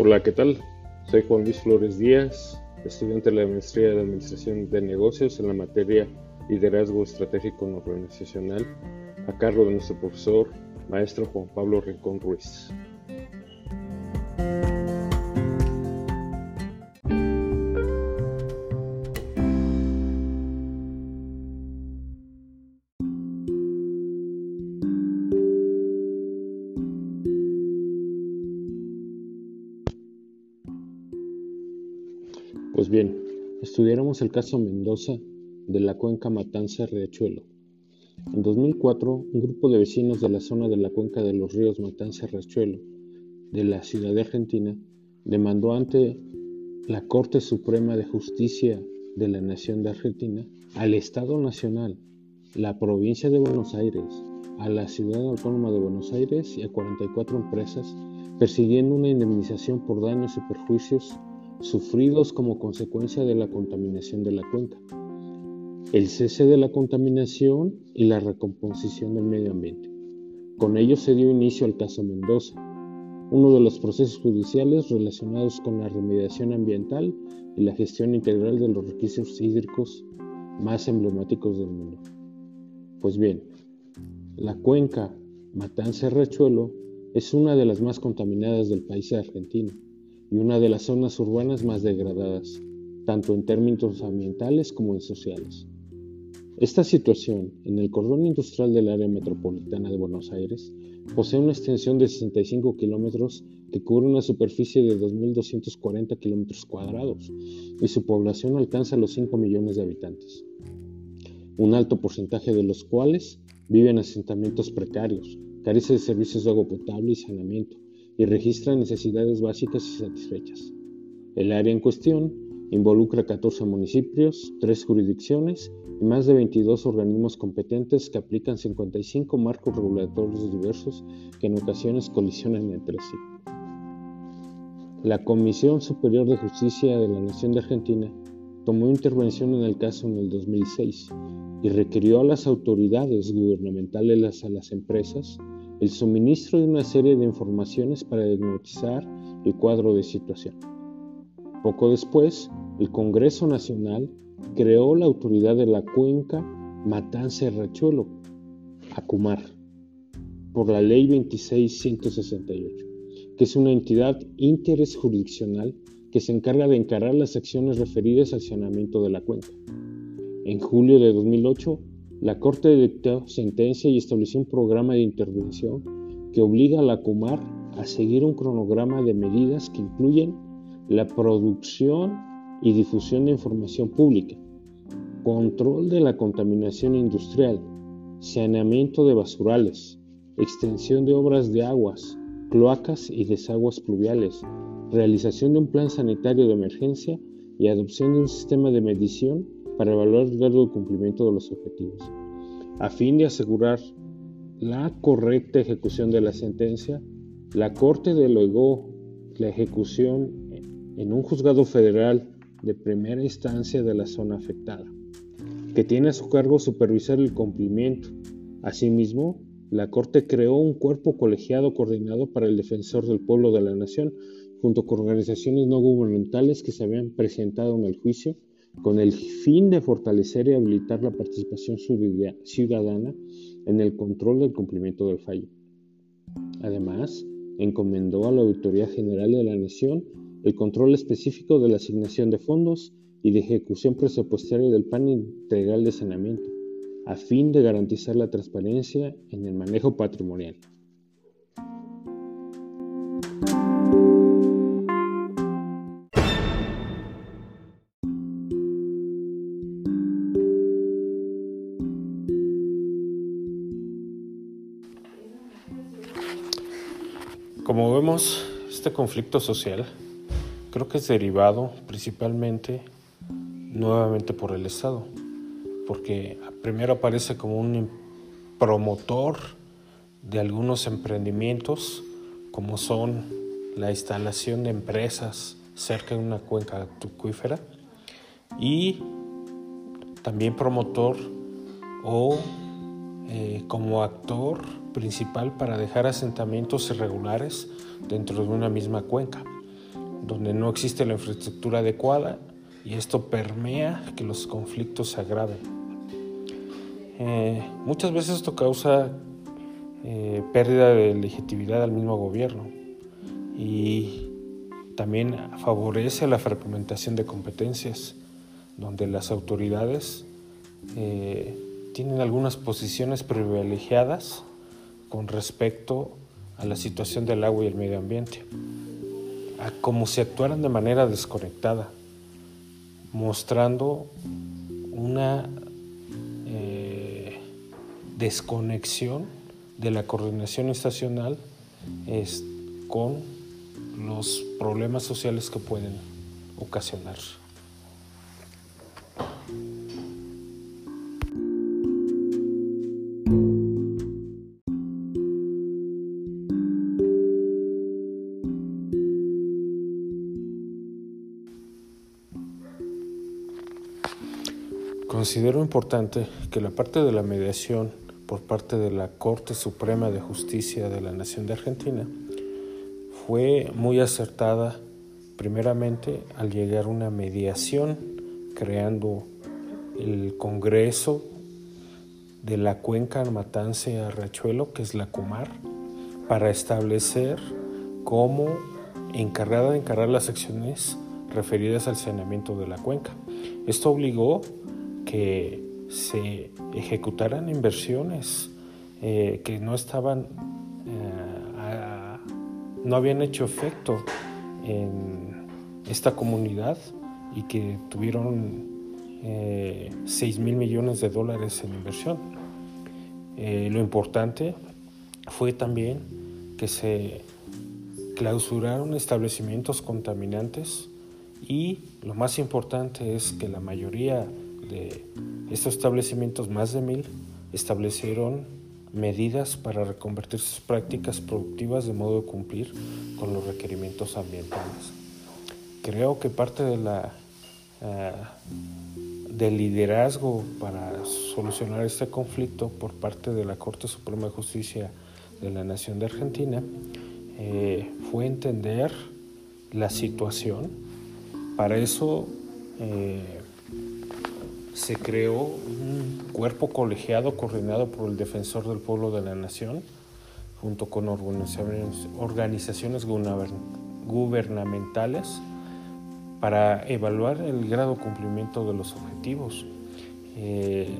Hola, ¿qué tal? Soy Juan Luis Flores Díaz, estudiante de la Maestría de Administración de Negocios en la materia Liderazgo Estratégico Organizacional, a cargo de nuestro profesor, maestro Juan Pablo Rincón Ruiz. Pues bien, estudiáramos el caso Mendoza de la cuenca Matanza-Riachuelo. En 2004, un grupo de vecinos de la zona de la cuenca de los ríos Matanza-Riachuelo de la ciudad de Argentina demandó ante la Corte Suprema de Justicia de la Nación de Argentina al Estado Nacional, la provincia de Buenos Aires, a la Ciudad Autónoma de Buenos Aires y a 44 empresas persiguiendo una indemnización por daños y perjuicios sufridos como consecuencia de la contaminación de la cuenca, el cese de la contaminación y la recomposición del medio ambiente. Con ello se dio inicio al caso Mendoza, uno de los procesos judiciales relacionados con la remediación ambiental y la gestión integral de los recursos hídricos más emblemáticos del mundo. Pues bien, la cuenca Matanza-Rechuelo es una de las más contaminadas del país argentino y una de las zonas urbanas más degradadas, tanto en términos ambientales como en sociales. Esta situación, en el cordón industrial del área metropolitana de Buenos Aires, posee una extensión de 65 kilómetros que cubre una superficie de 2.240 kilómetros cuadrados y su población alcanza los 5 millones de habitantes, un alto porcentaje de los cuales viven en asentamientos precarios, carece de servicios de agua potable y saneamiento, y registra necesidades básicas y satisfechas. El área en cuestión involucra 14 municipios, 3 jurisdicciones y más de 22 organismos competentes que aplican 55 marcos regulatorios diversos que en ocasiones colisionan entre sí. La Comisión Superior de Justicia de la Nación de Argentina tomó intervención en el caso en el 2006 y requirió a las autoridades gubernamentales, a las empresas, el suministro de una serie de informaciones para diagnosticar el cuadro de situación. Poco después, el Congreso Nacional creó la autoridad de la cuenca Matanza-Rachuelo, ACUMAR, por la Ley 26168, que es una entidad interés jurisdiccional que se encarga de encarar las acciones referidas al saneamiento de la cuenca. En julio de 2008, la Corte dictó sentencia y estableció un programa de intervención que obliga a la Comar a seguir un cronograma de medidas que incluyen la producción y difusión de información pública, control de la contaminación industrial, saneamiento de basurales, extensión de obras de aguas, cloacas y desaguas pluviales, realización de un plan sanitario de emergencia y adopción de un sistema de medición para evaluar el cumplimiento de los objetivos. A fin de asegurar la correcta ejecución de la sentencia, la Corte delegó la ejecución en un juzgado federal de primera instancia de la zona afectada, que tiene a su cargo supervisar el cumplimiento. Asimismo, la Corte creó un cuerpo colegiado coordinado para el defensor del pueblo de la nación, junto con organizaciones no gubernamentales que se habían presentado en el juicio con el fin de fortalecer y habilitar la participación ciudadana en el control del cumplimiento del fallo. Además, encomendó a la Auditoría General de la Nación el control específico de la asignación de fondos y de ejecución presupuestaria del plan integral de saneamiento, a fin de garantizar la transparencia en el manejo patrimonial. Como vemos, este conflicto social creo que es derivado principalmente nuevamente por el Estado, porque primero aparece como un promotor de algunos emprendimientos, como son la instalación de empresas cerca de una cuenca acuífera, y también promotor o eh, como actor principal para dejar asentamientos irregulares dentro de una misma cuenca. donde no existe la infraestructura adecuada y esto permea que los conflictos se agraven. Eh, muchas veces esto causa eh, pérdida de legitimidad al mismo gobierno y también favorece la fragmentación de competencias, donde las autoridades eh, tienen algunas posiciones privilegiadas con respecto a la situación del agua y el medio ambiente, a como si actuaran de manera desconectada, mostrando una eh, desconexión de la coordinación estacional con los problemas sociales que pueden ocasionar. Considero importante que la parte de la mediación por parte de la Corte Suprema de Justicia de la Nación de Argentina fue muy acertada primeramente al llegar a una mediación creando el Congreso de la Cuenca Matance Arrachuelo, que es la Comar, para establecer cómo encargada de encargar las acciones referidas al saneamiento de la cuenca. Esto obligó que se ejecutaran inversiones eh, que no estaban, eh, no habían hecho efecto en esta comunidad y que tuvieron eh, 6 mil millones de dólares en inversión. Eh, lo importante fue también que se clausuraron establecimientos contaminantes y lo más importante es que la mayoría de estos establecimientos, más de mil, establecieron medidas para reconvertir sus prácticas productivas de modo de cumplir con los requerimientos ambientales. Creo que parte de la, eh, del liderazgo para solucionar este conflicto por parte de la Corte Suprema de Justicia de la Nación de Argentina eh, fue entender la situación. Para eso eh, se creó un cuerpo colegiado coordinado por el Defensor del Pueblo de la Nación, junto con organizaciones, gubernamentales, para evaluar el grado de cumplimiento de los objetivos. Eh,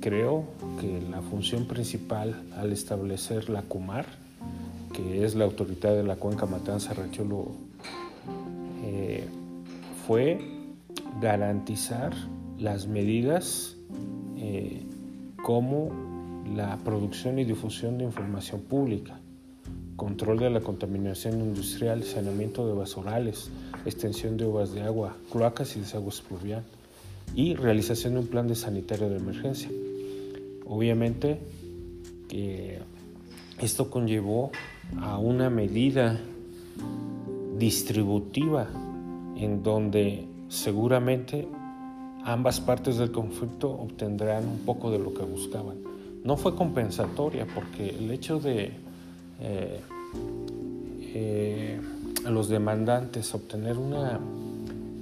creo que la función principal al establecer la CUMAR, que es la autoridad de la cuenca Matanza Recholo, eh, fue garantizar las medidas eh, como la producción y difusión de información pública, control de la contaminación industrial, saneamiento de basurales, extensión de obras de agua, cloacas y desaguas pluvial y realización de un plan de sanitario de emergencia. Obviamente esto conllevó a una medida distributiva en donde seguramente ambas partes del conflicto obtendrán un poco de lo que buscaban. No fue compensatoria porque el hecho de eh, eh, los demandantes obtener una,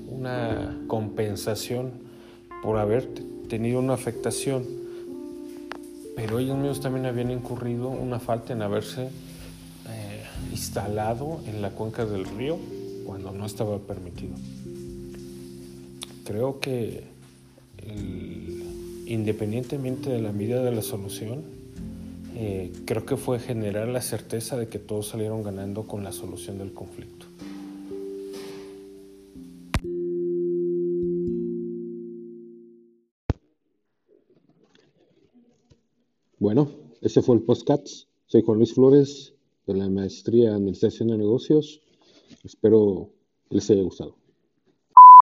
una compensación por haber tenido una afectación, pero ellos mismos también habían incurrido una falta en haberse eh, instalado en la cuenca del río cuando no estaba permitido creo que independientemente de la medida de la solución, eh, creo que fue generar la certeza de que todos salieron ganando con la solución del conflicto. Bueno, ese fue el Postcats. Soy Juan Luis Flores de la Maestría en Administración de Negocios. Espero les haya gustado.